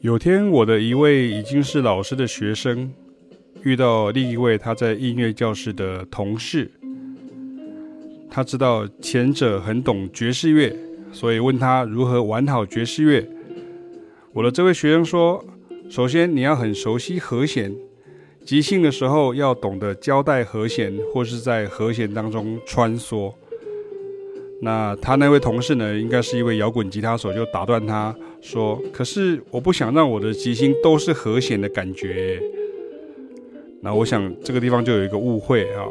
有天，我的一位已经是老师的学生，遇到另一位他在音乐教室的同事。他知道前者很懂爵士乐，所以问他如何玩好爵士乐。我的这位学生说：“首先你要很熟悉和弦，即兴的时候要懂得交代和弦，或是在和弦当中穿梭。”那他那位同事呢，应该是一位摇滚吉他手，就打断他说：“可是我不想让我的即兴都是和弦的感觉。”那我想这个地方就有一个误会啊，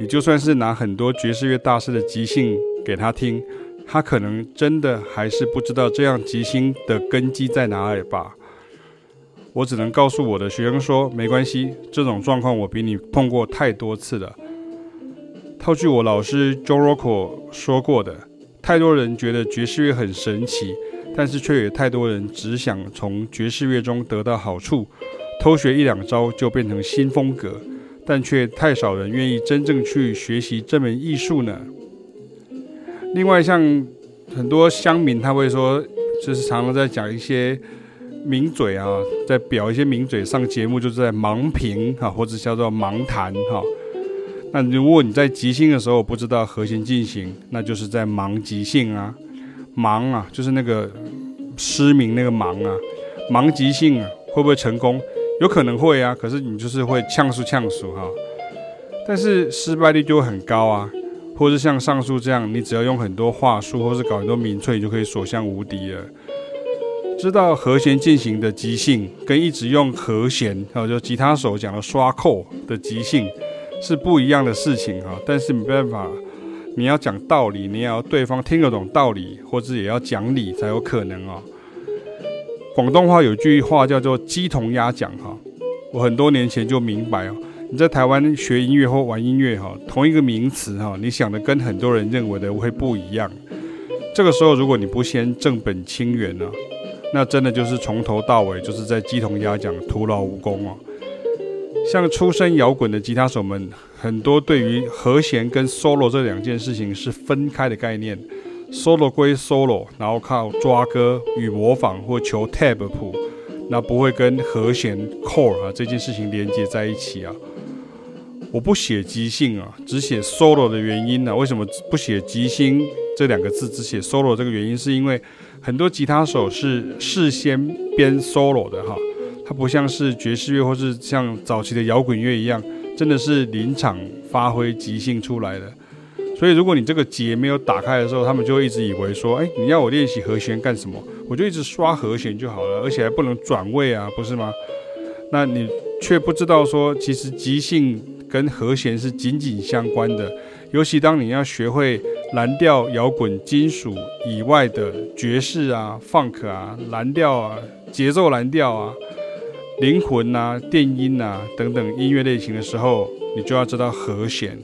你就算是拿很多爵士乐大师的即兴给他听，他可能真的还是不知道这样即兴的根基在哪里吧。我只能告诉我的学生说：“没关系，这种状况我比你碰过太多次了。”套句我老师 John Rocco 说过的，太多人觉得爵士乐很神奇，但是却有太多人只想从爵士乐中得到好处，偷学一两招就变成新风格，但却太少人愿意真正去学习这门艺术呢。另外，像很多乡民他会说，就是常常在讲一些名嘴啊，在表一些名嘴上节目，就是在盲评哈，或者叫做盲谈哈。那如果你在即兴的时候不知道和弦进行，那就是在盲即兴啊，盲啊，就是那个失明那个盲啊，盲即兴啊，会不会成功？有可能会啊，可是你就是会呛输呛输哈，但是失败率就会很高啊，或是像上述这样，你只要用很多话术，或是搞很多名粹，你就可以所向无敌了。知道和弦进行的即兴，跟一直用和弦，还有就吉他手讲的刷扣的即兴。是不一样的事情哈，但是没办法，你要讲道理，你也要对方听得懂道理，或者也要讲理才有可能啊。广东话有句话叫做“鸡同鸭讲”哈，我很多年前就明白哦，你在台湾学音乐或玩音乐哈，同一个名词哈，你想的跟很多人认为的会不一样。这个时候如果你不先正本清源呢，那真的就是从头到尾就是在鸡同鸭讲，徒劳无功哦。像出身摇滚的吉他手们，很多对于和弦跟 solo 这两件事情是分开的概念。solo 归 solo，然后靠抓歌与模仿或求 tab 谱，那不会跟和弦 core 啊这件事情连接在一起啊。我不写即兴啊，只写 solo 的原因呢、为什么不写即兴这两个字，只写 solo 这个原因，是因为很多吉他手是事先编 solo 的哈。它不像是爵士乐，或是像早期的摇滚乐一样，真的是临场发挥即兴出来的。所以，如果你这个结没有打开的时候，他们就会一直以为说：“哎，你要我练习和弦干什么？我就一直刷和弦就好了，而且还不能转位啊，不是吗？”那你却不知道说，其实即兴跟和弦是紧紧相关的。尤其当你要学会蓝调、摇滚、金属以外的爵士啊、funk 啊、蓝调啊、节奏蓝调啊。灵魂啊，电音啊等等音乐类型的时候，你就要知道和弦。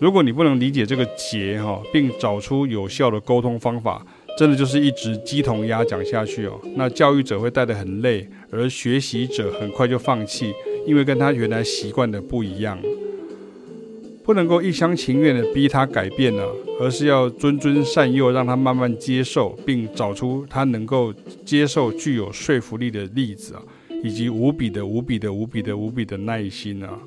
如果你不能理解这个结哈，并找出有效的沟通方法，真的就是一直鸡同鸭讲下去哦。那教育者会带得很累，而学习者很快就放弃，因为跟他原来习惯的不一样。不能够一厢情愿的逼他改变呢，而是要谆谆善诱，让他慢慢接受，并找出他能够接受、具有说服力的例子啊。以及无比的、无比的、无比的、无比的耐心啊！